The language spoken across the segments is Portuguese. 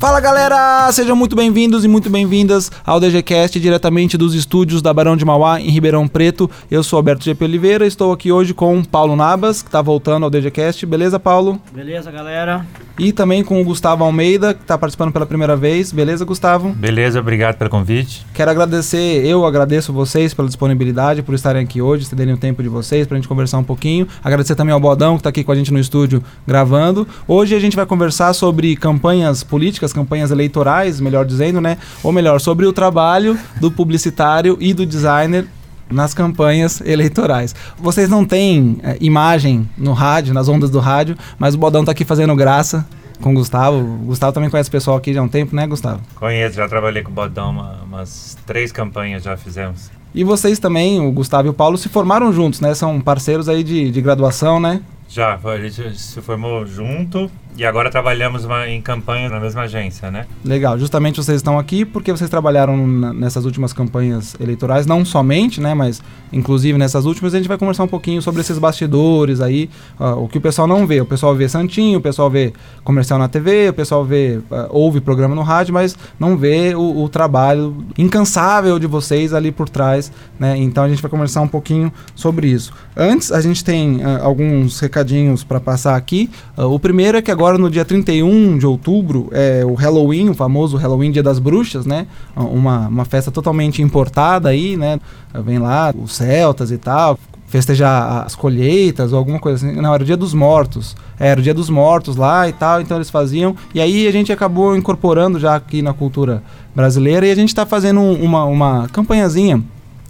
Fala galera, sejam muito bem-vindos e muito bem-vindas ao DGCast diretamente dos estúdios da Barão de Mauá em Ribeirão Preto. Eu sou Alberto GP Oliveira, estou aqui hoje com Paulo Nabas, que está voltando ao DGCast. Beleza, Paulo? Beleza, galera. E também com o Gustavo Almeida, que está participando pela primeira vez. Beleza, Gustavo? Beleza, obrigado pelo convite. Quero agradecer, eu agradeço vocês pela disponibilidade, por estarem aqui hoje, cederem o tempo de vocês para a gente conversar um pouquinho. Agradecer também ao Bodão, que está aqui com a gente no estúdio gravando. Hoje a gente vai conversar sobre campanhas políticas, campanhas eleitorais, melhor dizendo, né? Ou melhor, sobre o trabalho do publicitário e do designer nas campanhas eleitorais. Vocês não têm é, imagem no rádio, nas ondas do rádio, mas o Bodão tá aqui fazendo graça com o Gustavo. O Gustavo também conhece o pessoal aqui já há um tempo, né, Gustavo? Conheço, já trabalhei com o Bodão, uma, umas três campanhas já fizemos. E vocês também, o Gustavo e o Paulo, se formaram juntos, né? São parceiros aí de, de graduação, né? Já, a gente se formou junto e agora trabalhamos uma, em campanha na mesma agência, né? Legal, justamente vocês estão aqui porque vocês trabalharam nessas últimas campanhas eleitorais, não somente, né, mas inclusive nessas últimas, a gente vai conversar um pouquinho sobre esses bastidores aí, uh, o que o pessoal não vê. O pessoal vê Santinho, o pessoal vê comercial na TV, o pessoal vê, uh, ouve programa no rádio, mas não vê o, o, trabalho incansável de vocês ali por trás, né? Então a gente vai conversar um pouquinho sobre isso. Antes, a gente tem uh, alguns recadinhos para passar aqui. o primeiro é que agora no dia 31 de outubro é o Halloween, o famoso Halloween Dia das Bruxas, né? Uma, uma festa totalmente importada aí, né? Vem lá os celtas e tal, festejar as colheitas ou alguma coisa assim. Não, era o Dia dos Mortos. É, era o Dia dos Mortos lá e tal, então eles faziam. E aí a gente acabou incorporando já aqui na cultura brasileira e a gente está fazendo uma, uma campanhazinha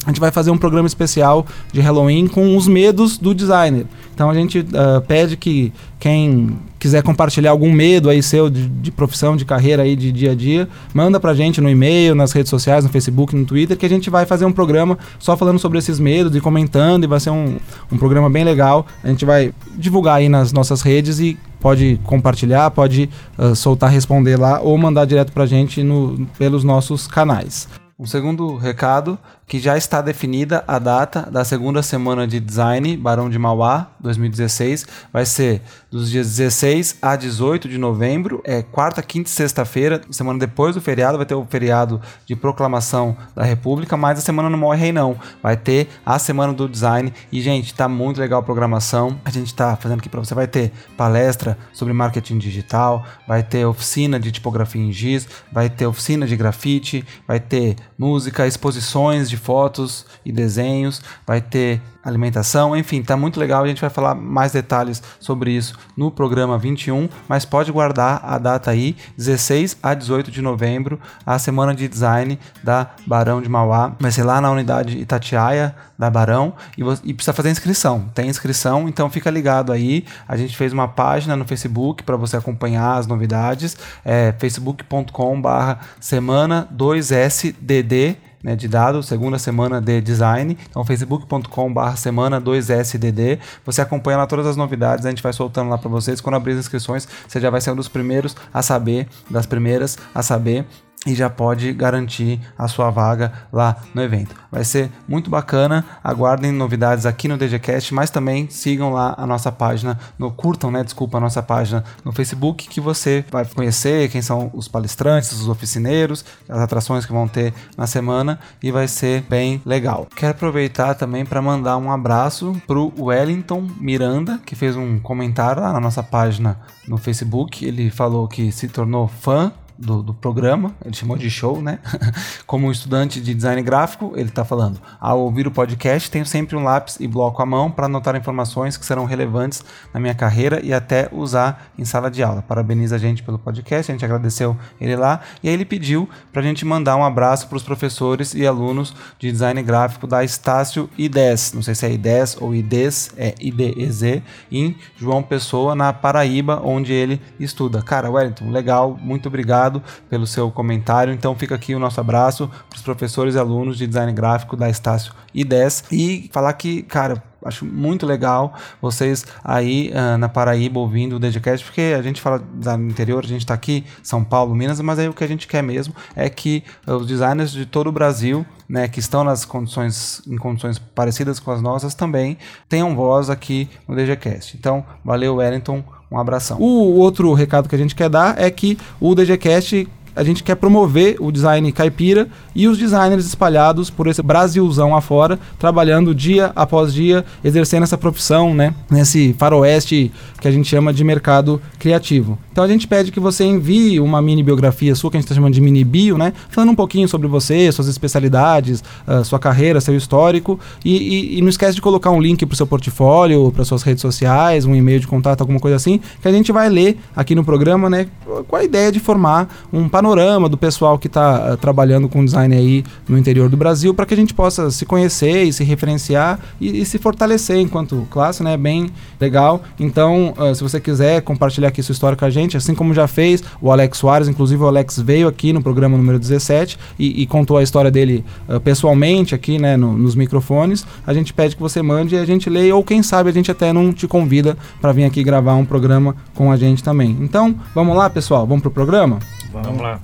a gente vai fazer um programa especial de Halloween com os medos do designer. Então a gente uh, pede que quem quiser compartilhar algum medo aí seu de, de, profissão, de carreira aí de dia a dia, manda pra gente no e-mail, nas redes sociais, no Facebook, no Twitter, que a gente vai fazer um programa só falando sobre esses medos e comentando, e vai ser um, um programa bem legal. A gente vai divulgar aí nas nossas redes e pode compartilhar, pode uh, soltar, responder lá ou mandar direto pra gente no, pelos nossos canais. O segundo recado que já está definida a data da segunda semana de design Barão de Mauá 2016. Vai ser dos dias 16 a 18 de novembro, é quarta, quinta e sexta-feira, semana depois do feriado, vai ter o feriado de proclamação da República, mas a semana não morre rei não. Vai ter a semana do design e gente, tá muito legal a programação. A gente tá fazendo aqui para você vai ter palestra sobre marketing digital, vai ter oficina de tipografia em giz, vai ter oficina de grafite, vai ter música, exposições de fotos e desenhos, vai ter alimentação, enfim, tá muito legal. A gente vai falar mais detalhes sobre isso no programa 21, mas pode guardar a data aí, 16 a 18 de novembro, a semana de design da Barão de Mauá. Vai ser lá na unidade Itatiaia da Barão e, e precisa fazer inscrição. Tem inscrição, então fica ligado aí. A gente fez uma página no Facebook para você acompanhar as novidades, é facebook.com/barra semana 2sdd né, de dados, segunda semana de design. Então, facebook.com.br semana 2SDD. Você acompanha lá todas as novidades, a gente vai soltando lá para vocês. Quando abrir as inscrições, você já vai ser um dos primeiros a saber, das primeiras a saber e já pode garantir a sua vaga lá no evento. Vai ser muito bacana. Aguardem novidades aqui no DGCast, mas também sigam lá a nossa página, no curtam, né, desculpa, a nossa página no Facebook que você vai conhecer quem são os palestrantes, os oficineiros, as atrações que vão ter na semana e vai ser bem legal. Quero aproveitar também para mandar um abraço pro Wellington Miranda, que fez um comentário lá na nossa página no Facebook. Ele falou que se tornou fã do, do, programa, ele chamou de show, né? Como estudante de design gráfico, ele está falando: ao ouvir o podcast, tenho sempre um lápis e bloco à mão para anotar informações que serão relevantes na minha carreira e até usar em sala de aula. Parabeniza a gente pelo podcast, a gente agradeceu ele lá e aí ele pediu para a gente mandar um abraço para os professores e alunos de design gráfico da Estácio I10, não sei se é I10 ou IDES, é IDEZ, em João Pessoa, na Paraíba, onde ele estuda. Cara, Wellington, legal, muito obrigado obrigado pelo seu comentário. Então fica aqui o nosso abraço para os professores e alunos de design gráfico da Estácio I10 e falar que, cara, acho muito legal vocês aí uh, na Paraíba ouvindo o DGCast, porque a gente fala no interior, a gente está aqui, São Paulo, Minas, mas aí o que a gente quer mesmo é que uh, os designers de todo o Brasil né, que estão nas condições, em condições parecidas com as nossas também tenham voz aqui no DGCast. Então, valeu, Wellington, um abração. O outro recado que a gente quer dar é que o DGCast a gente quer promover o design caipira e os designers espalhados por esse Brasilzão afora, trabalhando dia após dia, exercendo essa profissão, né, nesse faroeste que a gente chama de mercado criativo. Então a gente pede que você envie uma mini biografia sua, que a gente está chamando de mini bio, né, falando um pouquinho sobre você, suas especialidades, uh, sua carreira, seu histórico, e, e, e, não esquece de colocar um link para o seu portfólio, para suas redes sociais, um e-mail de contato, alguma coisa assim, que a gente vai ler aqui no programa, né, com a ideia de formar um panorama do pessoal que está uh, trabalhando com design aí no interior do Brasil, para que a gente possa se conhecer e se referenciar e, e, se fortalecer enquanto classe, né? Bem legal. Então, uh, se você quiser compartilhar aqui sua história com a gente, assim como já fez o Alex Soares, inclusive o Alex veio aqui no programa número 17 e, e contou a história dele uh, pessoalmente aqui, né, no, nos microfones. A gente pede que você mande e a gente leia, ou quem sabe a gente até não te convida para vir aqui gravar um programa com a gente também. Então, vamos lá, pessoal, vamos pro programa? Vamos, vamos lá.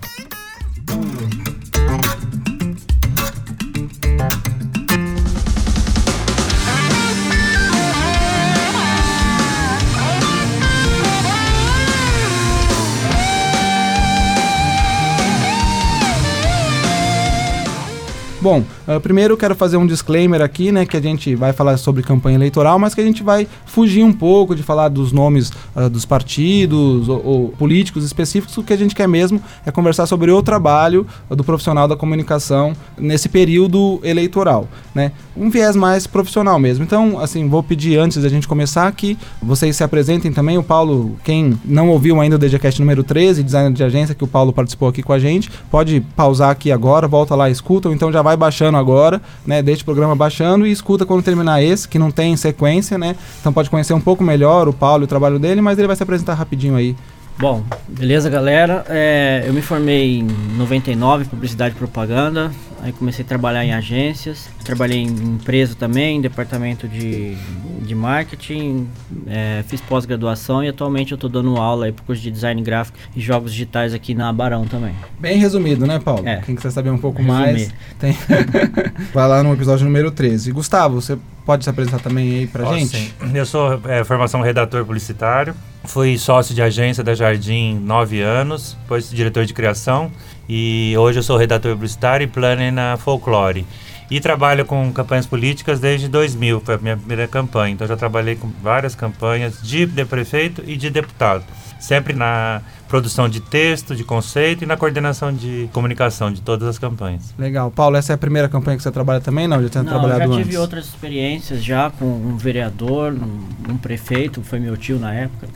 Bom, uh, primeiro eu quero fazer um disclaimer aqui, né, que a gente vai falar sobre campanha eleitoral, mas que a gente vai fugir um pouco de falar dos nomes uh, dos partidos ou, ou, políticos específicos. O que a gente quer mesmo é conversar sobre o trabalho uh, do profissional da comunicação nesse período eleitoral, né? Um viés mais profissional mesmo. Então, assim, vou pedir antes da gente começar que vocês se apresentem também. O Paulo, quem não ouviu ainda o DGCast número 13, designer de agência, que o Paulo participou aqui com a gente, pode pausar aqui agora, volta lá, escuta, ou então já vai vai baixando agora, né? Deixa o programa baixando e escuta quando terminar esse, que não tem sequência, né? Então pode conhecer um pouco melhor o Paulo e o trabalho dele, mas ele vai se apresentar rapidinho aí. Bom, beleza, galera. É, eu me formei em 99 em publicidade e propaganda. Aí comecei a trabalhar em agências, trabalhei em empresa também, em departamento de, de marketing, é, fiz pós-graduação e atualmente eu estou dando aula aí pro curso de design gráfico e jogos digitais aqui na Barão também. Bem resumido, né, Paulo? É. Quem quiser saber um pouco Resumir. mais, tem... vai lá no episódio número 13. Gustavo, você pode se apresentar também aí pra Posso, gente? Sim. Eu sou é, formação redator publicitário, fui sócio de agência da Jardim nove anos, depois diretor de criação e hoje eu sou redator publicitário e planner na Folklore. E trabalho com campanhas políticas desde 2000, foi a minha primeira campanha. Então já trabalhei com várias campanhas de, de prefeito e de deputado. Sempre na produção de texto, de conceito e na coordenação de comunicação de todas as campanhas. Legal. Paulo, essa é a primeira campanha que você trabalha também? Não, já tinha não, trabalhado já tive antes. outras experiências já com um vereador, um, um, prefeito, foi meu tio na época.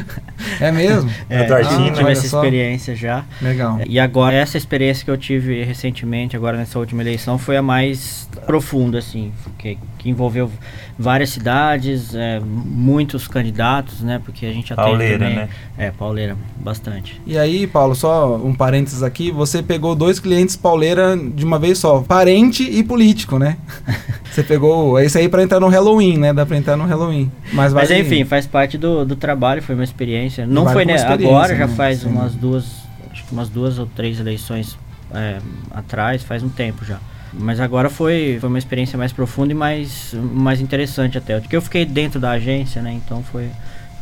é mesmo? é, ah, tive essa só. experiência já. Legal. E agora, essa experiência que eu tive recentemente, agora nessa última eleição, foi a mais profunda, assim, que, que envolveu várias cidades, é, muitos candidatos, né? Porque a gente atende Pauleira, também, né? É, pauleira, bastante. E aí, Paulo, só um parênteses aqui, você pegou dois clientes pauleira de uma vez só, parente e político, né? você pegou esse aí para entrar no Halloween, né? Dá para entrar no Halloween. Mas, Mas enfim, faz parte do, do trabalho, foi uma experiência. Não vale foi né, agora, já né? faz Sim. umas duas, acho que umas duas ou três eleições é, atrás, faz um tempo já. Mas agora foi, foi uma experiência mais profunda e mais, mais interessante até. Porque eu fiquei dentro da agência, né? Então foi,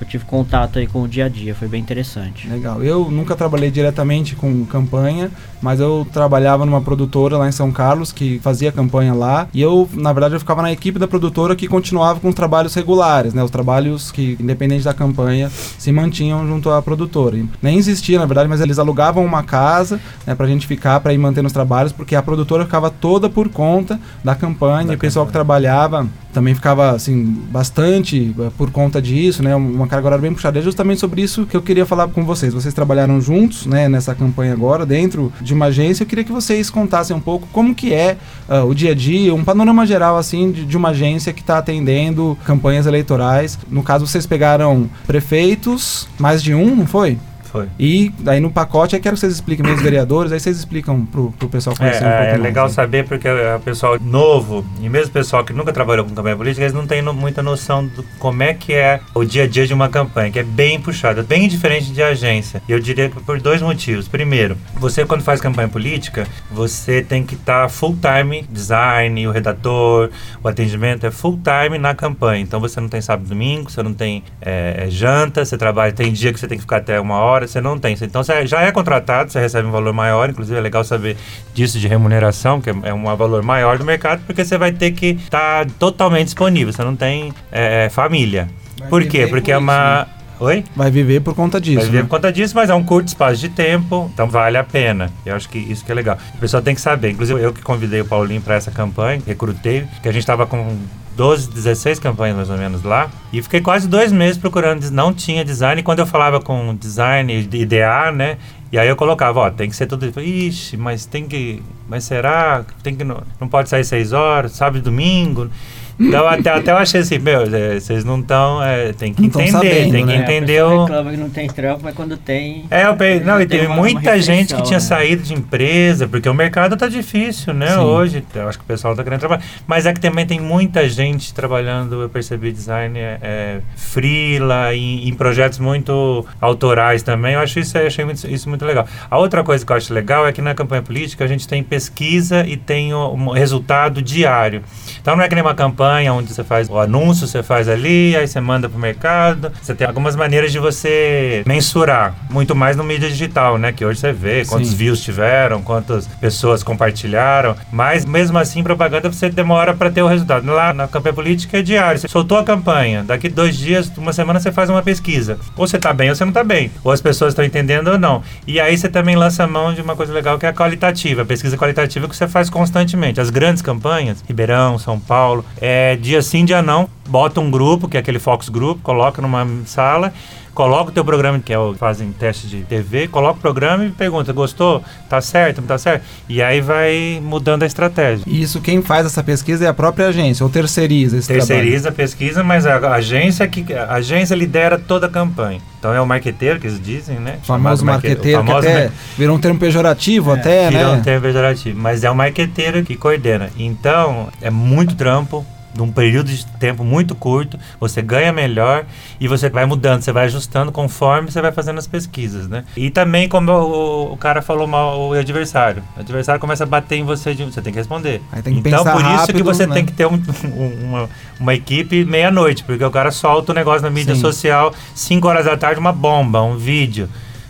eu tive contato aí com o dia a dia, foi bem interessante. Legal. Eu nunca trabalhei diretamente com campanha, mas eu trabalhava numa produtora lá em São Carlos que fazia campanha lá, e eu, na verdade, eu ficava na equipe da produtora que continuava com os trabalhos regulares, né, os trabalhos que independente da campanha se mantinham junto à produtora. E nem existia, na verdade, mas eles alugavam uma casa, né, pra gente ficar para ir mantendo os trabalhos, porque a produtora ficava toda por conta da campanha, da e o pessoal que trabalhava também ficava assim bastante eh, por conta disso, né, uma carga horária bem puxada. É justamente sobre isso que eu queria falar com vocês. Vocês trabalharam juntos, né, nessa campanha agora, dentro de uma agência. Eu queria que vocês contassem um pouco como que é uh, o dia a dia, um panorama geral, assim, de, de uma agência que está atendendo campanhas eleitorais. No caso, vocês pegaram prefeitos, mais de um, não foi? Foi. E daí no pacote, eu quero que vocês expliquem meus vereadores, aí vocês explicam pro, pro pessoal conhecer é, um pouco É mais, legal né? saber porque o pessoal novo, e mesmo o pessoal que nunca trabalhou com campanha política, eles não têm no, muita noção do como é que é o dia a dia de uma campanha, que é bem puxada, bem diferente de agência. Eu diria que por dois motivos. Primeiro, você quando faz campanha política, você tem que estar tá full time, design, o redator, o atendimento é full time na campanha. Então você não tem sábado e domingo, você não tem é, janta, você trabalha, tem dia que você tem que ficar até uma hora, você não tem. Então você já é contratado, você recebe um valor maior, inclusive é legal saber disso de remuneração, que é um valor maior do mercado, porque você vai ter que estar tá totalmente disponível, você não tem é, família. Vai por quê? Porque é uma. Isso, né? Oi? Vai viver por conta disso. Vai viver né? por conta disso, mas é um curto espaço de tempo, então vale a pena. Eu acho que isso que é legal. O pessoal tem que saber. Inclusive, eu que convidei o Paulinho para essa campanha, recrutei, que a gente estava com 12, 16 campanhas mais ou menos lá. E fiquei quase dois meses procurando. Não tinha design. Quando eu falava com design, idear, né? E aí eu colocava, ó, tem que ser tudo. Ixi, mas tem que. Mas será? Tem que. Não, não pode sair seis horas, sábado e domingo. Então até, até eu achei assim, meu, vocês não estão. É, tem que não entender, sabendo, tem que né? entender o. reclama que não tem trampo, mas quando tem. É, eu pe... não, e teve uma, muita uma gente que tinha né? saído de empresa, porque o mercado tá difícil, né? Sim. Hoje, eu acho que o pessoal tá querendo trabalhar. Mas é que também tem muita gente trabalhando, eu percebi design é, é freela, em, em, projetos muito autorais também. Eu acho isso, eu achei muito, isso muito legal. A outra coisa que eu acho legal é que na campanha política a gente tem pesquisa e tem um resultado diário. Então não é que nem uma campanha onde você faz o anúncio, você faz ali, aí você manda para o mercado. Você tem algumas maneiras de você mensurar, muito mais no mídia digital, né? Que hoje você vê quantos Sim. views tiveram, quantas pessoas compartilharam. Mas mesmo assim, propaganda você demora para ter o resultado. Lá na campanha política é diário. Você soltou a campanha, daqui dois dias, uma semana você faz uma pesquisa. Ou você está bem ou você não está bem. Ou as pessoas estão entendendo ou não. E aí você também lança a mão de uma coisa legal que é a qualitativa, a pesquisa qualitativa que você faz constantemente. As grandes campanhas, Ribeirão, são Paulo. É, dia sim, dia não, bota um grupo, que é aquele Fox Group, coloca numa sala, coloca o teu programa, que é o fazem teste de TV, coloca o programa e pergunta, gostou? Tá certo? Não tá certo? E aí vai mudando a estratégia. Isso quem faz essa pesquisa é a própria agência, ou terceiriza esse Terceiriza trabalho. a pesquisa, mas a agência que a agência lidera toda a campanha. Então é o marqueteiro que eles dizem, né? O famoso marqueteiro, que até virou um termo pejorativo é, até, virou né? Virou um termo pejorativo, mas é o marqueteiro que coordena. Então, é muito trampo, num período de tempo muito curto, você ganha melhor e você vai mudando, você vai ajustando conforme você vai fazendo as pesquisas, né? E também, como o, o cara falou mal o adversário, o adversário começa a bater em você, de, você tem que responder. Tem que então, por isso rápido, que você né? tem que ter um, um, uma, uma equipe meia-noite, porque o cara solta o negócio na mídia Sim. social, 5 horas da tarde, uma bomba, um vídeo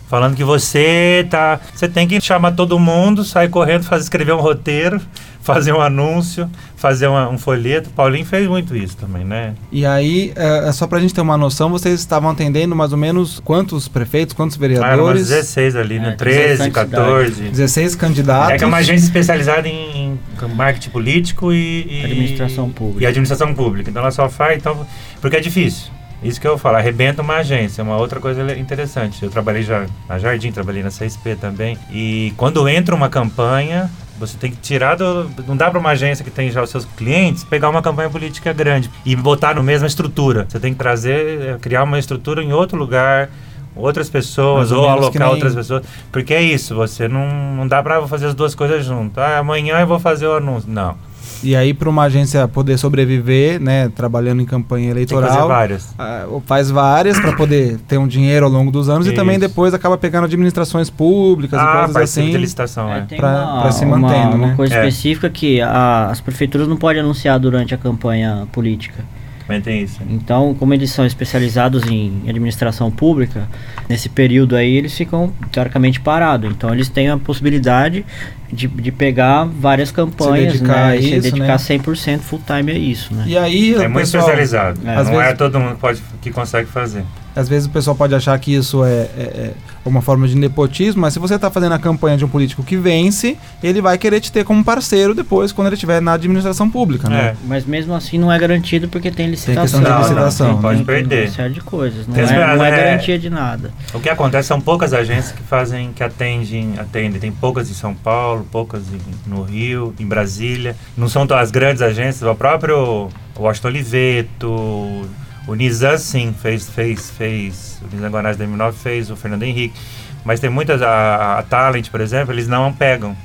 falando que você tá, você tem que chamar todo mundo, sair correndo, fazer escrever um roteiro, fazer um anúncio, fazer uma, um folheto. Paulinho fez muito isso também, né? E aí, é, é só pra gente ter uma noção, vocês estavam atendendo mais ou menos quantos prefeitos, quantos vereadores? Ah, 16 ali, né? 13, 14. 16 candidatos. É que é uma agência especializada em, em marketing político e, e, Administração pública. E administração pública. Então ela só faz, então, porque é difícil. Isso que eu falo, arrebenta uma agência, uma outra coisa interessante. Eu trabalhei já na Jardim, trabalhei na CSP também. E quando entra uma campanha, você tem que tirar do. Não dá para uma agência que tem já os seus clientes pegar uma campanha política grande e botar na mesma estrutura. Você tem que trazer, eh, criar uma estrutura em outro lugar, outras pessoas, ou, alocar outras pessoas. Porque é isso, você não, não dá para fazer as duas coisas juntas. Ah, amanhã eu vou fazer o anúncio. Não. E aí, para uma agência poder sobreviver, né, trabalhando em campanha eleitoral, fazer várias. Uh, faz várias para poder ter um dinheiro ao longo dos anos Isso. e também depois acaba pegando administrações públicas ah, e coisas assim. De licitação, é. é. Para se mantendo, uma, né? coisa é. específica que a, as prefeituras não podem anunciar durante a campanha política. Também tem isso. Então, como eles são especializados em administração pública, nesse período aí eles ficam teoricamente parados. Então, eles têm a possibilidade de, de pegar várias campanhas se dedicar, né, isso, se dedicar né? 100% full time a isso. Né? E aí, é muito pessoal, especializado. É. Não vezes, é todo mundo pode, que consegue fazer. Às vezes o pessoal pode achar que isso é, é, é uma forma de nepotismo, mas se você está fazendo a campanha de um político que vence, ele vai querer te ter como parceiro depois, quando ele estiver na administração pública, né? É. Mas mesmo assim não é garantido porque tem licitação. Tem questão de licitação. Não, não, pode perder. Uma série de coisas. Não, é, não é, garantia de nada. O que acontece são poucas agências que fazem, que atendem, atendem. Tem poucas em São Paulo, poucas em, no Rio, em Brasília. Não são as grandes agências, o próprio Washington Oliveto, O Nizam, sim, fez, fez, fez. O Nizam Guanás 2009 fez, o Fernando Henrique. Mas tem muitas, a, a Talent, por exemplo, eles não pegam.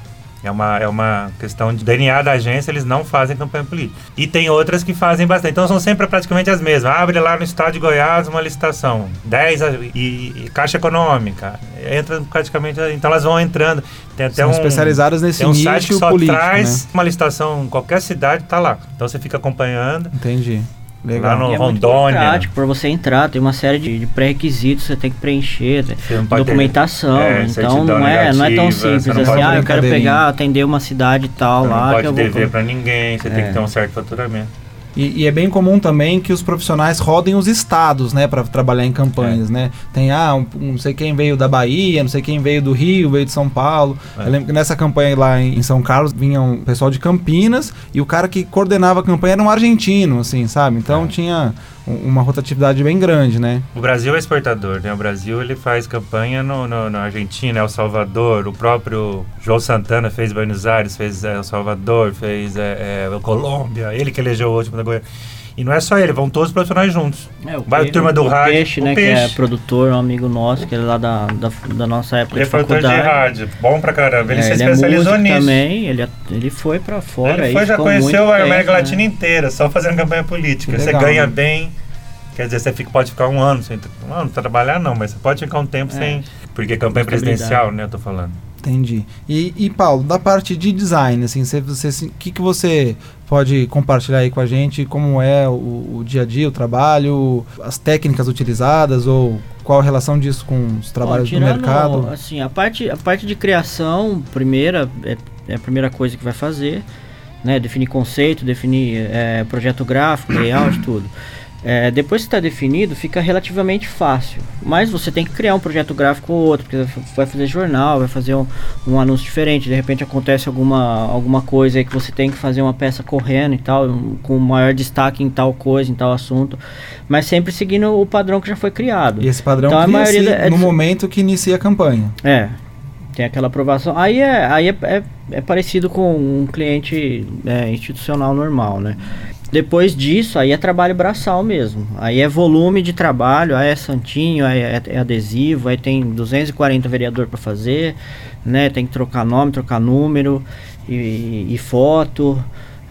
É uma, é uma questão de DNA da agência, eles não fazem campanha política. E tem outras que fazem bastante. Então são sempre praticamente as mesmas. Abre lá no estado de Goiás uma licitação. 10 e, e Caixa Econômica. Entra praticamente. Então elas vão entrando. Tem até são um, especializadas nesse tem um site que só político, traz né? uma licitação em qualquer cidade, tá lá. Então você fica acompanhando. Entendi. Legal. Lá no E é muito Rondônia. Para você entrar, tem uma série de, de pré-requisitos que você tem que preencher, né? Documentação. é, então não é, não é tão negativa, simples assim, ah, eu quero pegar, atender uma cidade e tal Você lá. não que pode eu vou... dever pra ninguém, você tem É. que ter um certo faturamento. E, e é bem comum também que os profissionais rodem os estados, né, para trabalhar em campanhas, né? Tem ah, um, um não sei quem veio da Bahia, não sei quem veio do Rio, veio de São Paulo. É. Eu lembro que nessa campanha lá em, em São Carlos vinha um pessoal de Campinas e o cara que coordenava a campanha era um argentino, assim, sabe? Então É. tinha uma rotatividade bem grande, né? O Brasil é exportador, né? O Brasil ele faz campanha no, no, na Argentina, El Salvador, o próprio João Santana fez Buenos Aires, fez é, El Salvador, fez é, é, Colômbia, ele que elegeu o último da Goiânia. E não é só ele, vão todos os profissionais juntos. É, o Vai a Pe- turma do o rádio, Peixe, o né, que é Peixe. produtor, um amigo nosso, que ele é lá da, da, da nossa época Ele é de produtor de faculdade. rádio, bom pra caramba. Ele É, se ele é especializou músico nisso. também, ele, ele foi pra fora. ele aí foi, já conheceu a América né? Latina inteira, só fazendo campanha política. Que Você legal, ganha né? bem. Quer dizer, você fica, pode ficar um ano sem um ano trabalhar, não, mas você pode ficar um tempo É. sem. Porque campanha presidencial, né? Eu tô falando. Entendi. E, e, Paulo, da parte de design, assim, você, você, o que, que você pode compartilhar aí com a gente? Como é o, o dia a dia, o trabalho, as técnicas utilizadas ou qual a relação disso com os trabalhos Bom, do mercado? Assim, a parte, a parte de criação, primeira, é, é a primeira coisa que vai fazer, né? Definir conceito, definir é, projeto gráfico, layout, tudo. É, depois que está definido, fica relativamente fácil. Mas você tem que criar um projeto gráfico ou outro, porque vai fazer jornal, vai fazer um, um anúncio diferente. De repente acontece alguma, alguma coisa aí que você tem que fazer uma peça correndo e tal, um- com maior destaque em tal coisa, em tal assunto. Mas sempre seguindo o padrão que já foi criado. E esse padrão Então, a maioria da- é no momento que inicia a campanha. É, tem aquela aprovação. Aí é, aí é, é, é parecido com um cliente é, institucional normal, né? Depois disso, aí é trabalho braçal mesmo. Aí é volume de trabalho, aí é santinho, aí é, é adesivo, aí tem 240 vereador para fazer, né? Tem que trocar nome, trocar número e, e foto.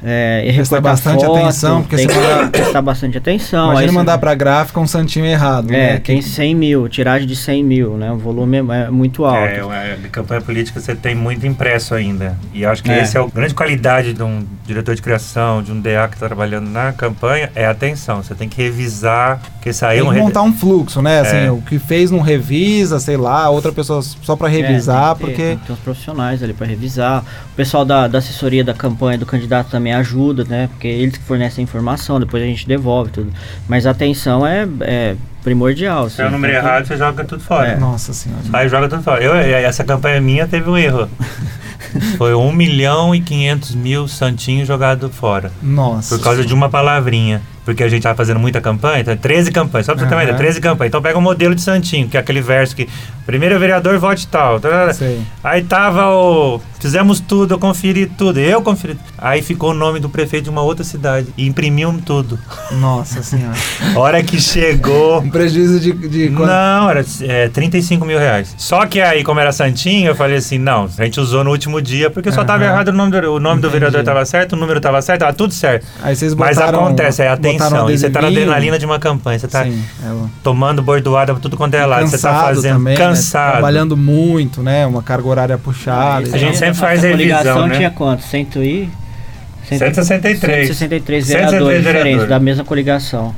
É, e Prestar bastante foto, atenção, porque tem você que manda- prestar bastante atenção. Imagina aí você- mandar pra gráfica um santinho errado, É, né? tem 100 mil, tiragem de 100 mil, né? O volume é, é muito alto. É, é, de campanha política você tem muito impresso ainda. E acho que É. essa é a grande qualidade de um diretor de criação, de um DA que está trabalhando na campanha, é a atenção. Você tem que revisar, porque saiu Tem um que rede- montar um fluxo, né? Assim, É. o que fez não revisa, sei lá, outra pessoa só pra revisar, É, tem ter, porque tem os profissionais ali para revisar. O pessoal da, da assessoria da campanha do candidato também ajuda, né? Porque eles que fornecem a informação, depois a gente devolve tudo. Mas a atenção é, é primordial. Se é o assim, número que- errado, você joga tudo fora. É. nossa senhora. Aí joga tudo fora. Eu, essa campanha minha teve um erro. Foi 1 milhão e 500 mil santinhos jogados fora. Nossa. Por causa de uma palavrinha. Porque a gente tava fazendo muita campanha, então 13 campanhas, só pra você ter uma ideia, 13 campanhas. Então pega o modelo de Santinho, que é aquele verso que primeiro vereador vote tal. Aí tava o. Fizemos tudo, eu conferi tudo, eu conferi. Aí ficou o nome do prefeito de uma outra cidade. E imprimiu tudo. Nossa senhora. Hora que chegou. Um prejuízo de, de quanto? Não, era é, 35 mil reais. Só que aí, como era Santinho, eu falei assim: não, a gente usou no último dia, porque só tava Aham. errado o nome do, o nome do Entendi. vereador tava certo, o número tava certo, tava tudo certo. Aí vocês Mas botaram, acontece, é botaram atenção. E você tá na adrenalina de uma campanha, você tá Sim, é tomando bordoada pra tudo quanto é lado, você tá cansado fazendo também, né? cansado. Trabalhando muito, né? Uma carga horária puxada. A gente Essa sempre faz coligação revisão, né? tinha quanto? Cento e... 163. 163 163 vereadores diferentes vereadores. da mesma coligação.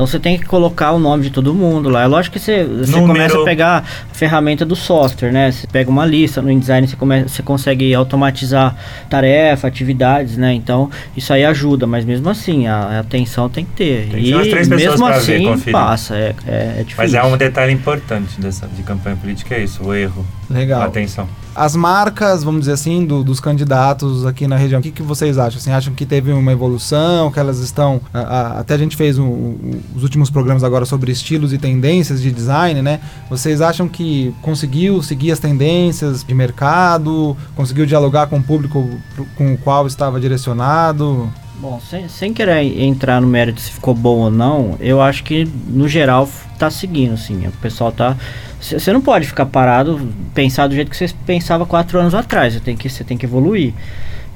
Então você tem que colocar o nome de todo mundo lá. É lógico que você, você Número. começa a pegar a ferramenta do software, né? Você pega uma lista no InDesign, você, come, você consegue automatizar tarefa, atividades, né? Então isso aí ajuda, mas mesmo assim a, a atenção tem que ter. Tem que e mesmo ver, assim conferir. passa, é, é, é difícil. Mas é um detalhe importante dessa, de campanha política, é isso, o erro. Legal. A atenção. As marcas, vamos dizer assim, do- dos candidatos aqui na região, o que, que vocês acham? Assim, acham que teve uma evolução, que elas estão... a- a- até a gente fez um- um- os últimos programas agora sobre estilos e tendências de design, né? Vocês acham que conseguiu seguir as tendências de mercado? Conseguiu dialogar com o público com o qual estava direcionado? Bom, sem, sem querer entrar no mérito se ficou bom ou não, eu acho que no geral tá seguindo, assim. O pessoal tá. Você não pode ficar parado, pensar do jeito que você pensava quatro anos atrás. Você tem que, você tem que evoluir.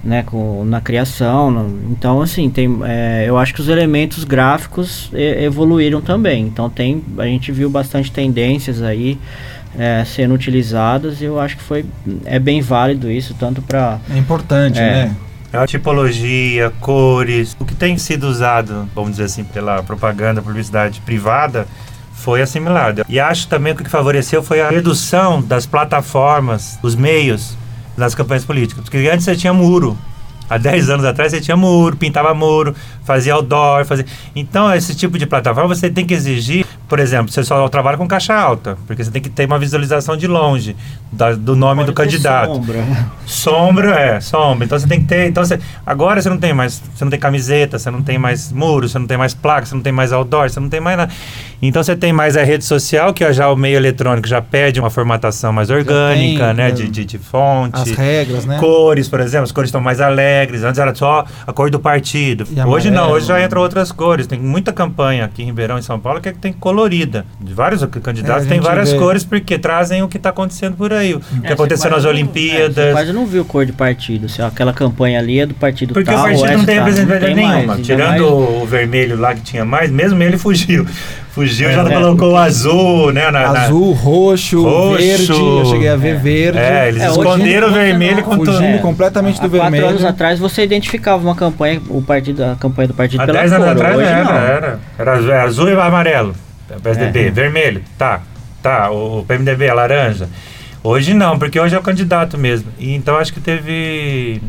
Né, com, na criação, no, então assim tem, é, eu acho que os elementos gráficos e, evoluíram também. Então tem, a gente viu bastante tendências aí é, sendo utilizadas e eu acho que foi é bem válido isso tanto para é importante, é, né? A tipologia, cores, o que tem sido usado, vamos dizer assim, pela propaganda, publicidade privada, foi assimilado. E acho também que o que favoreceu foi a redução das plataformas, os meios nas campanhas políticas. Porque antes você tinha muro. Há 10 anos atrás você tinha muro, pintava muro, fazia outdoor, fazia. Então, esse tipo de plataforma você tem que exigir, por exemplo, você só trabalha com caixa alta, porque você tem que ter uma visualização de longe da, do nome Pode do candidato. Sombra. Sombra, é, sombra. Então você tem que ter. Então você, agora você não tem mais. Você não tem camiseta, você não tem mais muro, você não tem mais placa, você não tem mais outdoor, você não tem mais nada. Então você tem mais a rede social, que já o meio eletrônico já pede uma formatação mais orgânica, tem, né? De, de, de, fonte. As regras, né? Cores, por exemplo, as cores estão mais alegres. Antes era só a cor do partido. E hoje não, hoje já entram outras cores. Tem muita campanha aqui em Ribeirão, em São Paulo, que, é que tem colorida. De vários candidatos é, tem várias vê. cores, porque trazem o que está acontecendo por aí. O que é, aconteceu nas Olimpíadas. É, quase não viu cor de partido. Se aquela campanha ali é do partido porque tal. Porque o partido não tem representatividade nenhuma. Mais, Tirando mais... o vermelho lá que tinha mais, mesmo ele fugiu. Fugiu, é, já é, colocou o azul, né? Na, azul, na... roxo, roxo, verde. Eu cheguei a ver é. verde. É, eles é, esconderam o vermelho com tudo. Fugindo completamente do vermelho. Quatro anos atrás você identificava uma campanha, o partido, a campanha do partido Há pela dez anos atrás Hoje, era, era, era, era. azul e amarelo. PSDB, vermelho, tá. Tá, o PMDB é laranja. Hoje não, porque hoje é o candidato mesmo. E então acho que teve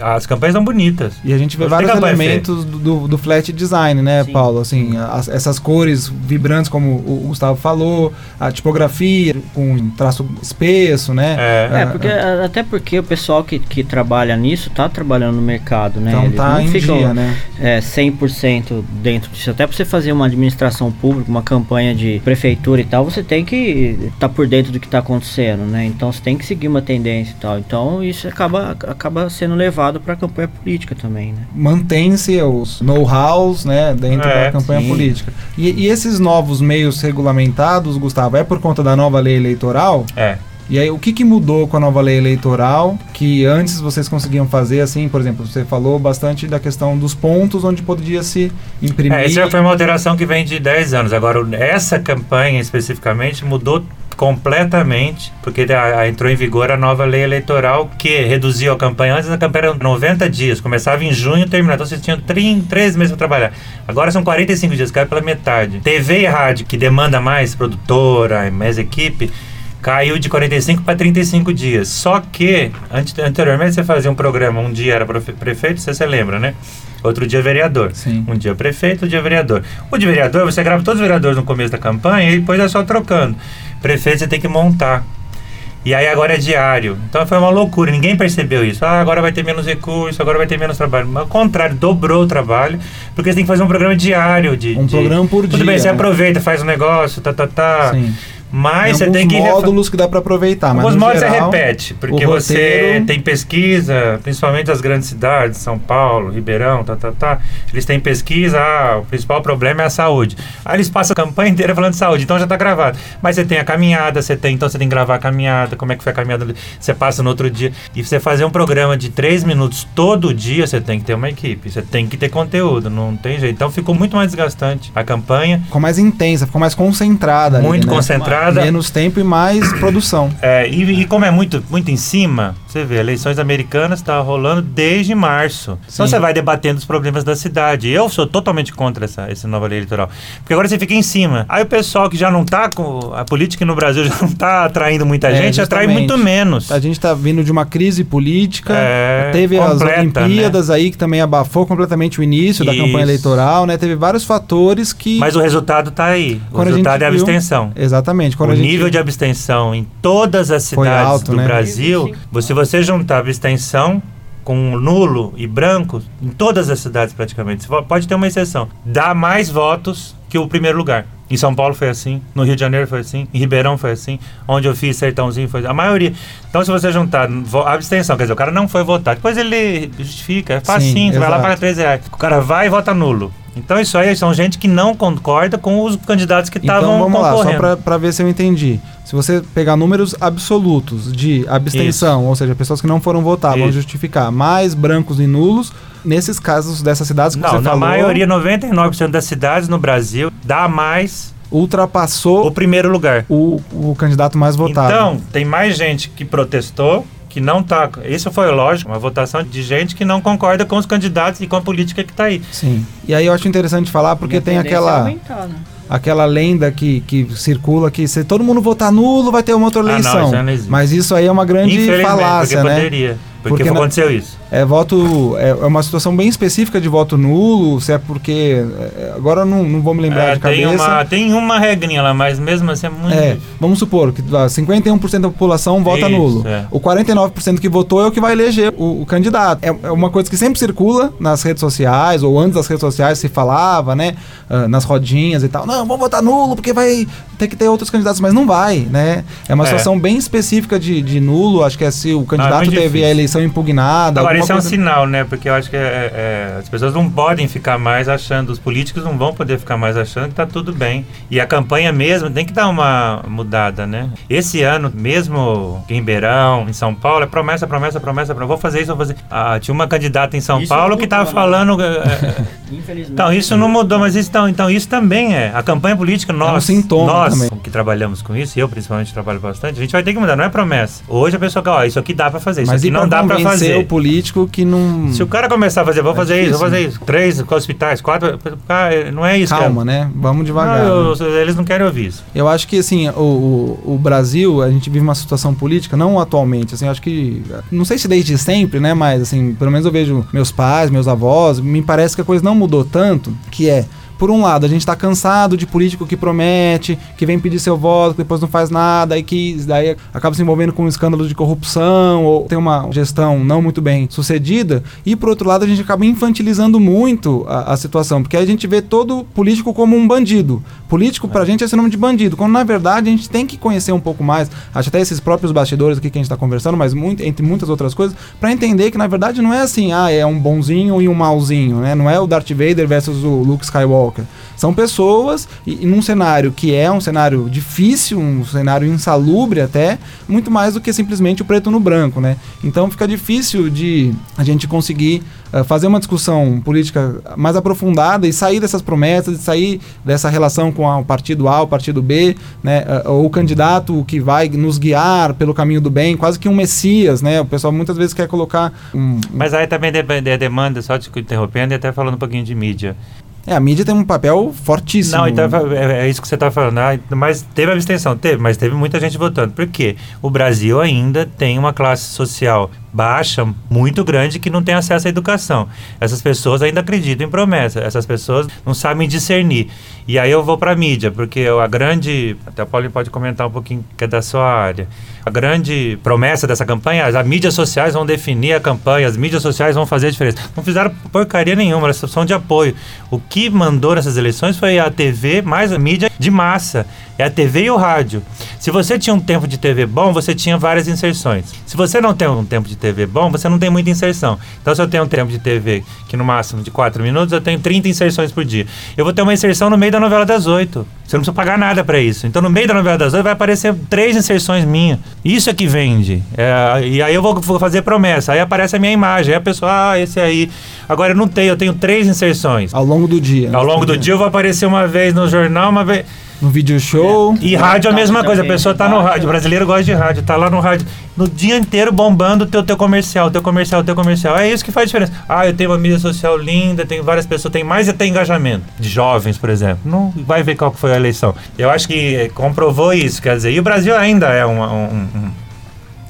as campanhas são bonitas. E a gente vê vários elementos do, do flat design, né, Sim. Paulo? Assim, as, essas cores vibrantes, como o Gustavo falou, a tipografia com traço espesso, né? É, é porque, até porque o pessoal que, que trabalha nisso tá trabalhando no mercado, né? Então Eles tá não ficam dia, né? é, 100% dentro disso. Até para você fazer uma administração pública, uma campanha de prefeitura e tal, você tem que estar tá por dentro do que está acontecendo, né? Então você tem que seguir uma tendência e tal. Então isso acaba, acaba sendo levado levado para a campanha política também, né? Mantém-se os know-hows, né, dentro é, da campanha sim. política. E, e, esses novos meios regulamentados, Gustavo, é por conta da nova lei eleitoral? É. E aí, o que, que mudou com a nova lei eleitoral que antes vocês conseguiam fazer, assim, por exemplo, você falou bastante da questão dos pontos onde podia se imprimir. É, essa foi uma alteração que vem de 10 anos. Agora, essa campanha especificamente mudou completamente, porque a, a, entrou em vigor a nova lei eleitoral que reduziu a campanha. Antes a campanha era 90 dias, começava em junho e terminava. Então vocês tinham 3, 3 meses para trabalhar. Agora são 45 dias, caiu pela metade. TV e rádio, que demanda mais produtora, mais equipe, caiu de 45 para 35 dias. Só que, anteriormente, você fazia um programa, um dia era prefeito, você se lembra, né? Outro dia vereador. Sim. Um dia prefeito, outro dia vereador. O de vereador, você grava todos os vereadores no começo da campanha e depois é só trocando. Prefeito você tem que montar. E aí agora é diário. Então foi uma loucura, ninguém percebeu isso. Ah, agora vai ter menos recurso, agora vai ter menos trabalho. Mas ao contrário, dobrou o trabalho, porque você tem que fazer um programa diário. De, um de... programa por Tudo dia. Tudo bem, você né? aproveita, faz um negócio, tá, tá, tá. Sim. Mas tem você tem que. módulos que dá para aproveitar. Alguns módulos você repete, porque você tem pesquisa, principalmente as grandes cidades, São Paulo, Ribeirão, tá, tá, tá. Eles têm pesquisa, ah, o principal problema é a saúde. Aí eles passam a campanha inteira falando de saúde, então já está gravado. Mas você tem a caminhada, você tem, então você tem que gravar a caminhada, como é que foi a caminhada, você passa no outro dia. E você fazer um programa de três minutos todo dia, você tem que ter uma equipe, você tem que ter conteúdo, não tem jeito. Então ficou muito mais desgastante a campanha. Ficou mais intensa, ficou mais concentrada. Muito ali, né? concentrada Menos tempo e mais produção. É, e, e, como é muito, muito em cima, você vê, eleições americanas está rolando desde março. Sim. Então você vai debatendo os problemas da cidade. Eu sou totalmente contra essa, essa nova lei eleitoral. Porque agora você fica em cima. Aí o pessoal que já não está com. A política no Brasil já não está atraindo muita é, gente, atrai muito menos. A gente está vindo de uma crise política. É, teve completa, as Olimpíadas né? aí que também abafou completamente o início Isso. da campanha eleitoral, né? Teve vários fatores que. Mas o resultado está aí. O Quando resultado é a abstenção. Exatamente. Quando o nível de abstenção em todas as cidades alto, do né? Brasil, se você juntar abstenção com nulo e branco, em todas as cidades praticamente, pode ter uma exceção, dá mais votos que o primeiro lugar. Em São Paulo foi assim, no Rio de Janeiro foi assim, em Ribeirão foi assim, onde eu fiz Sertãozinho foi assim. A maioria. Então, se você juntar abstenção, quer dizer, o cara não foi votar, depois ele justifica, é facinho, você vai lá paga 3 reais. O cara vai e vota nulo. Então isso aí são gente que não concorda com os candidatos que estavam então, vamos lá, só para ver se eu entendi. Se você pegar números absolutos de abstenção, isso. ou seja, pessoas que não foram votar, isso. vão justificar, mais brancos e nulos, nesses casos dessas cidades que não, você na falou... na maioria, 99% das cidades no Brasil, dá mais ultrapassou o primeiro lugar. O, o candidato mais votado. Então, tem mais gente que protestou que não está. Isso foi lógico, uma votação de gente que não concorda com os candidatos e com a política que está aí. Sim. E aí eu acho interessante falar porque tem aquela. Aumentar, né? Aquela lenda que, que circula que se todo mundo votar nulo vai ter uma outra eleição. Ah, não, isso Mas isso aí é uma grande falácia, né? Poderia. Porque, porque aconteceu isso. É voto. É, é, uma situação bem específica de voto nulo, se é porque. É, agora não, não vou me lembrar é, de tem cabeça. Uma, tem uma regrinha lá, mas mesmo assim é muito. É, vamos supor que 51% da população vota isso, nulo. É. O 49% que votou é o que vai eleger o, o candidato. É, é, uma coisa que sempre circula nas redes sociais, ou antes das redes sociais se falava, né? Uh, nas rodinhas e tal. Não, vamos votar nulo, porque vai ter que ter outros candidatos, mas não vai, né? É uma é. situação bem específica de, de nulo. Acho que é se o candidato não, teve a eleição impugnada. Agora, isso é um sinal, né? Porque eu acho que é, é, as pessoas não podem ficar mais achando, os políticos não vão poder ficar mais achando que tá tudo bem. E a campanha mesmo tem que dar uma mudada, né? Esse ano, mesmo em Ribeirão, em São Paulo, é promessa, promessa, promessa, promessa. Vou fazer isso, vou fazer. Ah, tinha uma candidata em São isso Paulo que tava né? falando. É, é, Infelizmente. Então, isso não mudou, mas isso, então, então isso também é. A campanha política, nós, é um sintoma nós também. que trabalhamos com isso, eu principalmente trabalho bastante, a gente vai ter que mudar, não é promessa. Hoje a pessoa fala, ó, isso aqui dá para fazer, isso mas aqui não dá fazer. o político que não. Se o cara começar a fazer, vou é fazer difícil, isso, vou fazer né? isso. Três hospitais, quatro. Cara, não é isso. Calma, cara. né? Vamos devagar. Não, eu, né? Eles não querem ouvir isso. Eu acho que, assim, o, o, Brasil, a gente vive uma situação política, não atualmente, assim, acho que. Não sei se desde sempre, né? Mas, assim, pelo menos eu vejo meus pais, meus avós, me parece que a coisa não mudou tanto, que é por um lado, a gente está cansado de político que promete, que vem pedir seu voto, que depois não faz nada e que daí acaba se envolvendo com um escândalo de corrupção ou tem uma gestão não muito bem sucedida. E por outro lado, a gente acaba infantilizando muito a, a situação, porque a gente vê todo político como um bandido. Político pra gente é esse nome de bandido, quando na verdade a gente tem que conhecer um pouco mais, acho até esses próprios bastidores aqui que a gente está conversando, mas muito, entre muitas outras coisas, para entender que na verdade não é assim, ah, é um bonzinho e um malzinho, né? Não é o Darth Vader versus o Luke Skywalker São pessoas, e, e num cenário que é um cenário difícil, um cenário insalubre até, muito mais do que simplesmente o preto no branco, né? Então fica difícil de a gente conseguir uh, fazer uma discussão política mais aprofundada e sair dessas promessas, e sair dessa relação com o partido A, o partido B, né? Uh, ou o candidato que vai nos guiar pelo caminho do bem, quase que um messias, né? O pessoal muitas vezes quer colocar um, Mas aí também depende da demanda, só te interrompendo e até falando um pouquinho de mídia. É, a mídia tem um papel fortíssimo. Não, então é, é isso que você está falando. Ah, mas teve abstenção? Teve, mas teve muita gente votando. Por quê? O Brasil ainda tem uma classe social baixa, muito grande, que não tem acesso à educação. Essas pessoas ainda acreditam em promessa. Essas pessoas não sabem discernir. E aí eu vou para a mídia, porque a grande. Até o Paulinho pode comentar um pouquinho que é da sua área. A grande promessa dessa campanha, as mídias sociais vão definir a campanha, as mídias sociais vão fazer a diferença. Não fizeram porcaria nenhuma, elas são de apoio. O que mandou nessas eleições foi a TV mais a mídia de massa. É a TV e o rádio. Se você tinha um tempo de TV bom, você tinha várias inserções. Se você não tem um tempo de TV bom, você não tem muita inserção. Então, se eu tenho um tempo de TV que no máximo de 4 minutos, eu tenho 30 inserções por dia. Eu vou ter uma inserção no meio da novela das 8. Você não precisa pagar nada para isso. Então, no meio da novela das 8 vai aparecer três inserções minhas. Isso é que vende. É, e aí eu vou, vou, fazer promessa. Aí aparece a minha imagem. Aí a pessoa, ah, esse aí. Agora eu não tenho, eu tenho três inserções. Ao longo do dia. Ao longo do dia eu vou aparecer uma vez no jornal, uma vez no vídeo show. E rádio é a mesma coisa, a pessoa tá no rádio, o brasileiro gosta de rádio, tá lá no rádio, no dia inteiro bombando o teu, teu comercial, teu comercial, teu comercial. É isso que faz diferença. Ah, eu tenho uma mídia social linda, tem várias pessoas, tem mais até engajamento, de jovens, por exemplo. Não vai ver qual foi a eleição. Eu acho que eh, comprovou isso, quer dizer, e o Brasil ainda é um, um, um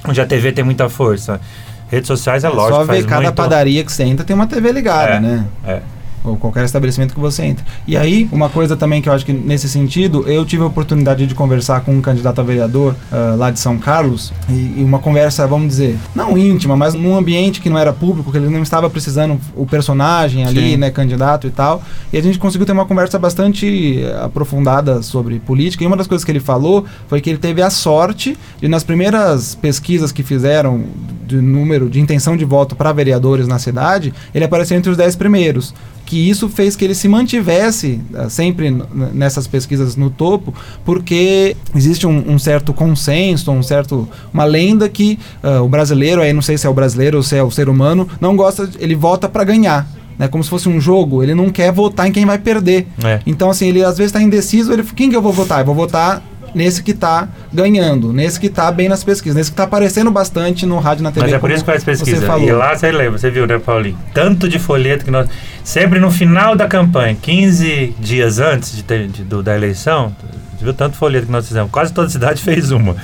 onde a TV tem muita força. Redes sociais é, é lógico. Só ver cada muito... padaria que você entra tem uma TV ligada, é, né? É. ou qualquer estabelecimento que você entre. E aí, uma coisa também que eu acho que nesse sentido, eu tive a oportunidade de conversar com um candidato a vereador uh, lá de São Carlos, e, e, uma conversa, vamos dizer, não íntima, mas num ambiente que não era público, que ele não estava precisando o personagem ali, Sim. né, candidato e tal. E a gente conseguiu ter uma conversa bastante aprofundada sobre política. E uma das coisas que ele falou foi que ele teve a sorte de, nas primeiras pesquisas que fizeram de número de intenção de voto para vereadores na cidade, ele apareceu entre os 10 primeiros que isso fez que ele se mantivesse uh, sempre nessas pesquisas no topo, porque existe um, um, certo consenso, um certo uma lenda que uh, o brasileiro, aí não sei se é o brasileiro ou se é o ser humano, não gosta, ele vota para ganhar. Né, como se fosse um jogo, ele não quer votar em quem vai perder. É. Então, assim, ele às vezes está indeciso, ele quem que eu vou votar? Eu vou votar nesse que está ganhando, nesse que está bem nas pesquisas, nesse que está aparecendo bastante no rádio na TV. Mas é por isso que faz pesquisa. E lá você lembra, você viu, né, Paulinho? Tanto de folheto que nós. Sempre no final da campanha, 15 dias antes de ter, de, do, da eleição, viu tanto folheto que nós fizemos? Quase toda cidade fez uma.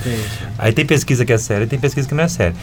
Aí tem pesquisa que é séria, tem pesquisa que não é séria.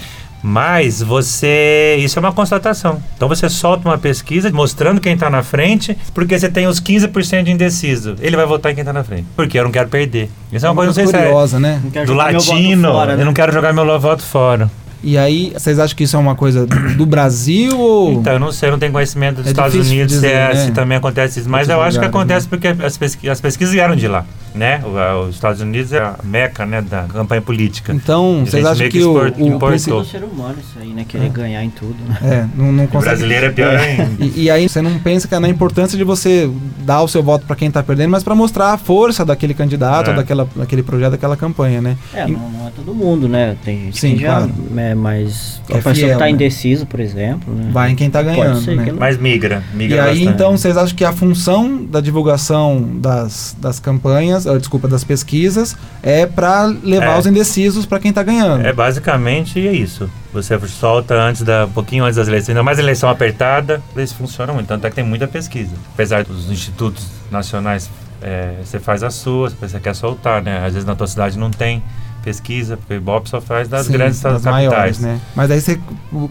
Mas você. Isso é uma constatação. Então você solta uma pesquisa mostrando quem está na frente, porque você tem os 15% de indeciso. Ele vai votar em quem está na frente. Porque eu não quero perder. Isso é uma, coisa, não sei curiosa, se é né? Do latino. Fora, né? Eu não quero jogar meu voto fora. E aí, vocês acham que isso é uma coisa do Brasil ou... Então, eu não sei, eu não tenho conhecimento dos é Estados Unidos dizer, se, é, né? se, também acontece isso. Mas eu acho que acontece né? porque as, pesqui as pesquisas vieram de lá né? Os Estados Unidos é a meca, né, da campanha política. Então, vocês acham que, o, o, importou. o ser humano isso aí, né, querer é. ganhar em tudo. Né? É, não, não consegue. O brasileiro é pior é. ainda. E, e, aí você não pensa que é na importância de você dar o seu voto para quem está perdendo, mas para mostrar a força daquele candidato, é. daquela, daquele projeto, daquela campanha, né? É, e, não, não, é todo mundo, né? Tem gente Sim, que já claro. é mais a é pessoa fiel, que tá né? indeciso, por exemplo, né? Vai em quem está ganhando, né? Mas migra, migra E aí bastante. então vocês acham que a função da divulgação das, das campanhas, desculpa, das pesquisas é para levar é. os indecisos para quem está ganhando. É basicamente é isso. Você solta antes da um pouquinho antes das eleições, ainda mais eleição apertada, eles funcionam muito. Tanto é que tem muita pesquisa. Apesar dos institutos nacionais, é, você faz a sua, você quer soltar, né? Às vezes na tua cidade não tem pesquisa, porque o Ibope só faz das Sim, grandes das capitais. Maiores, né? Mas aí você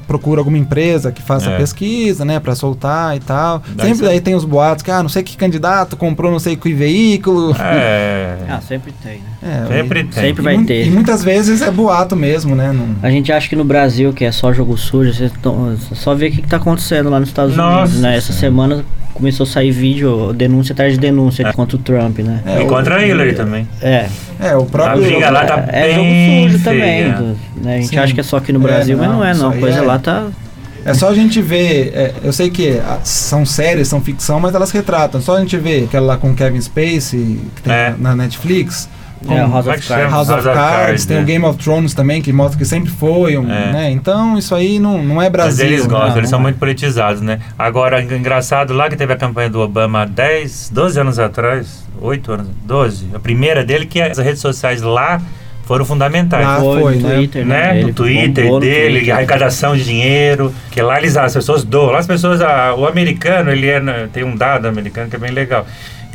procura alguma empresa que faça é. pesquisa, né, para soltar e tal. Daí sempre aí tem os boatos que, ah, não sei que candidato comprou não sei que veículo. É. ah, sempre tem, né? É, sempre tem. Sempre vai e, ter. E muitas vezes é boato mesmo, né? Não... A gente acha que no Brasil, que é só jogo sujo, você só vê o que, está acontecendo lá nos Estados Nossa. Unidos, né? Essa semana começou a sair vídeo, denúncia atrás de denúncia é. contra o Trump, né? É, e contra a Hillary também. É. É, o próprio. A briga lá tá é, é jogo sujo também. Do, né? A gente Sim. acha que é só aqui no Brasil, é, não, mas não é, não. A coisa é. lá tá. É só a gente ver, é, eu sei que são séries, são ficção, mas elas retratam. Só a gente ver aquela lá com Kevin Spacey, que tem é. na Netflix, é, House of Cards. House of Cards, tem o Game of Thrones também, que mostra que sempre foi, um, é. né? Então, isso aí não, não é Brasil. Mas eles né? gostam, não, eles são é. muito politizados, né? Agora, engraçado, lá que teve a campanha do Obama 10, 12 anos atrás, 8 anos, 12, a primeira dele, que as redes sociais lá foram fundamentais. Lá foi, no né? Twitter, né? né? No Twitter dele, Twitter. arrecadação de dinheiro, que lá eles, as pessoas doam. Lá as pessoas, a, o americano, ele é, tem um dado americano que é bem legal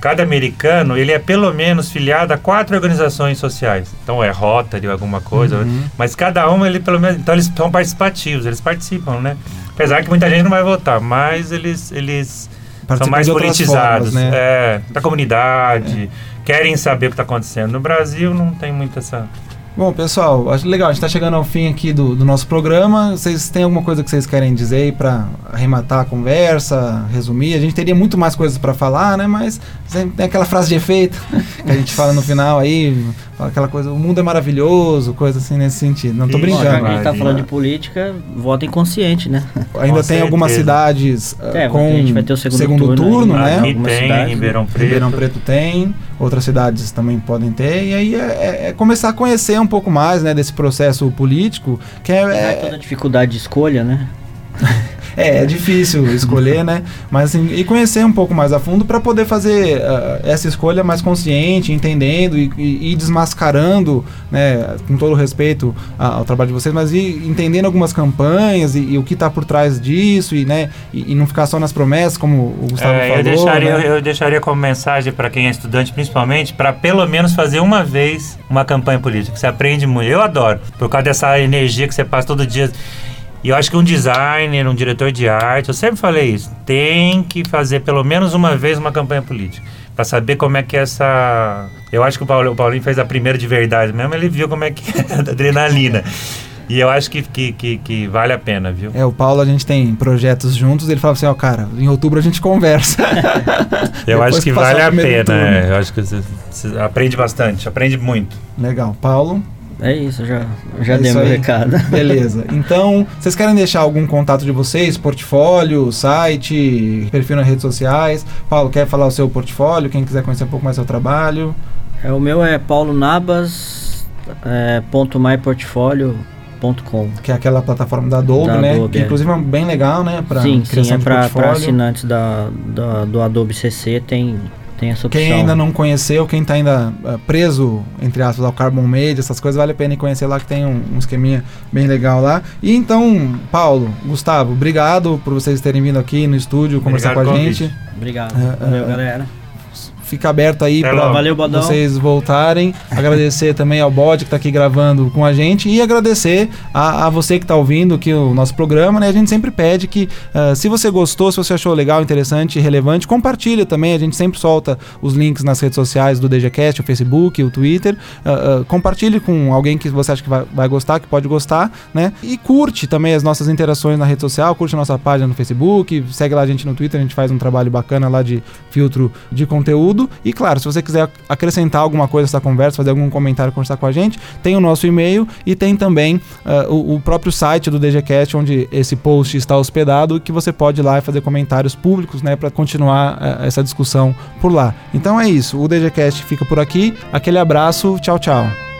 cada americano ele é pelo menos filiado a quatro organizações sociais. Então é Rotary ou alguma coisa, uhum. mas cada uma ele pelo menos, então eles são participativos, eles participam, né? Apesar que muita gente não vai votar, mas eles eles são mais politizados, formas, né? é, da comunidade, é. querem saber o que está acontecendo. No Brasil não tem muito essa Bom, pessoal, acho legal. A gente está chegando ao fim aqui do, do, nosso programa. Vocês têm alguma coisa que vocês querem dizer aí para arrematar a conversa, resumir? A gente teria muito mais coisas para falar, né? Mas tem aquela frase de efeito que a gente fala no final aí, aquela coisa, o mundo é maravilhoso, coisa assim nesse sentido. Não estou brincando. Já que a gente está falando de política, voto inconsciente, né? Ainda Com tem certeza. algumas cidades uh, é, com a gente vai ter o segundo, segundo turno, turno né? Aqui tem, cidades, Ribeirão Preto. Ribeirão Preto tem, outras cidades também podem ter. E aí é, é, é começar a conhecer um pouco mais, né, desse processo político, que é, é toda dificuldade de escolha, né? É, é difícil escolher, né? Mas assim, e conhecer um pouco mais a fundo para poder fazer uh, essa escolha mais consciente, entendendo e, e, e desmascarando, né, com todo respeito ao trabalho de vocês, mas ir entendendo algumas campanhas e, e o que está por trás disso e, né, e, não ficar só nas promessas, como o Gustavo é, falou. Eu deixaria, né? eu, eu deixaria como mensagem para quem é estudante, principalmente, para pelo menos fazer uma vez uma campanha política. Você aprende muito. Eu adoro, por causa dessa energia que você passa todo dia E eu acho que um designer, um diretor de arte, eu sempre falei isso, tem que fazer pelo menos uma vez uma campanha política. Para saber como é que é essa. Eu acho que o, Paulo, o Paulinho fez a primeira de verdade mesmo, ele viu como é que é a adrenalina. E eu acho que, que, que, que, vale a pena, viu? É, o Paulo, a gente tem projetos juntos, ele fala assim, ó, oh, cara, em outubro a gente conversa. eu acho que vale a pena, é, eu acho que você, você, aprende bastante, aprende muito. Legal. Paulo? É isso, já, já é dei meu recado. Beleza. Então, vocês querem deixar algum contato de vocês? Portfólio, site, perfil nas redes sociais? Paulo, quer falar o seu portfólio? Quem quiser conhecer um pouco mais seu trabalho? É, o meu é Paulo Nabas, é, que é aquela plataforma da Adobe, da né? Adobe, que é. inclusive é bem legal, né? Pra sim, sim, é para assinantes da, da, do Adobe CC tem, tem essa opção. Quem ainda não conheceu, quem está ainda uh, preso, entre aspas, ao Carbon Made, essas coisas, vale a pena ir conhecer lá que tem um, um esqueminha bem legal lá. E então, Paulo, Gustavo, obrigado por vocês terem vindo aqui no estúdio conversar obrigado com a gente. Obrigado. Uh, Valeu, galera fica aberto aí para vocês voltarem. Agradecer também ao Bode que está aqui gravando com a gente e agradecer a, a você que está ouvindo aqui o nosso programa. Né? A gente sempre pede que, uh, se você gostou, se você achou legal, interessante e relevante, compartilha também. A gente sempre solta os links nas redes sociais do DGCast, o Facebook, o Twitter. Uh, uh, compartilhe com alguém que você acha que vai, vai gostar, que pode gostar, né? E curte também as nossas interações na rede social, curte a nossa página no Facebook, segue lá a gente no Twitter, a gente faz um trabalho bacana lá de filtro de conteúdo tudo. E claro, se você quiser acrescentar alguma coisa nessa conversa, fazer algum comentário, conversar com a gente, tem o nosso e-mail e tem também uh, o, o, próprio site do DGCast, onde esse post está hospedado, que você pode ir lá e fazer comentários públicos, né, para continuar uh, essa discussão por lá. Então é isso, o DGCast fica por aqui. Aquele abraço, tchau, tchau.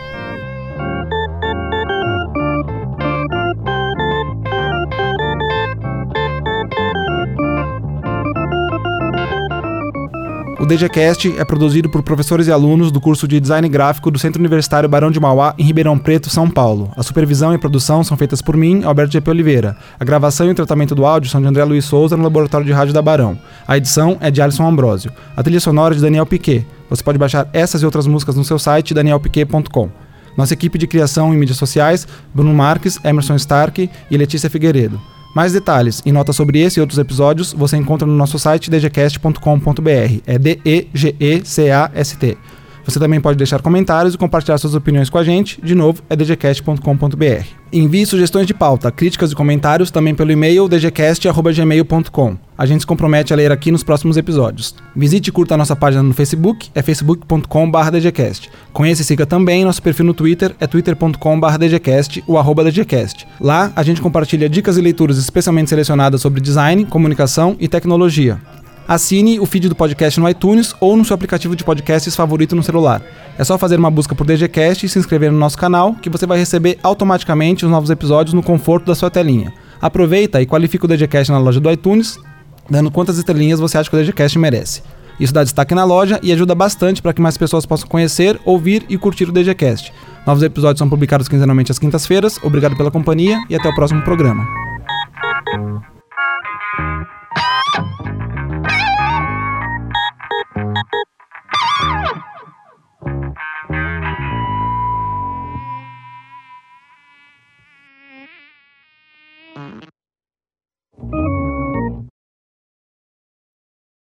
O DGCast é produzido por professores e alunos do curso de Design Gráfico do Centro Universitário Barão de Mauá, em Ribeirão Preto, São Paulo. A supervisão e produção são feitas por mim, Alberto GP Oliveira. A gravação e o tratamento do áudio são de André Luiz Souza no Laboratório de Rádio da Barão. A edição é de Alisson Ambrosio. A trilha sonora é de Daniel Piquet. Você pode baixar essas e outras músicas no seu site danielpiquet.com. Nossa equipe de criação em mídias sociais, Bruno Marques, Emerson Stark e Letícia Figueiredo. Mais detalhes e notas sobre esse e outros episódios você encontra no nosso site dgcast.com.br. É D-E-G-E-C-A-S-T. Você também pode deixar comentários e compartilhar suas opiniões com a gente. De novo, é dgcast.com.br. Envie sugestões de pauta, críticas e comentários também pelo e-mail dgcast.gmail.com. A gente se compromete a ler aqui nos próximos episódios. Visite e curta a nossa página no Facebook, é facebook.com.br dgcast. Conheça e siga também nosso perfil no Twitter, é twitter.com.br dgcast, o arroba dgcast. Lá, a gente compartilha dicas e leituras especialmente selecionadas sobre design, comunicação e tecnologia. Assine o feed do podcast no iTunes ou no seu aplicativo de podcasts favorito no celular. É só fazer uma busca por DGCast e se inscrever no nosso canal, que você vai receber automaticamente os novos episódios no conforto da sua telinha. Aproveita e qualifica o DGCast na loja do iTunes, dando quantas estrelinhas você acha que o DGCast merece. Isso dá destaque na loja e ajuda bastante para que mais pessoas possam conhecer, ouvir e curtir o DGCast. Novos episódios são publicados quinzenalmente às quintas-feiras. Obrigado pela companhia e até o próximo programa.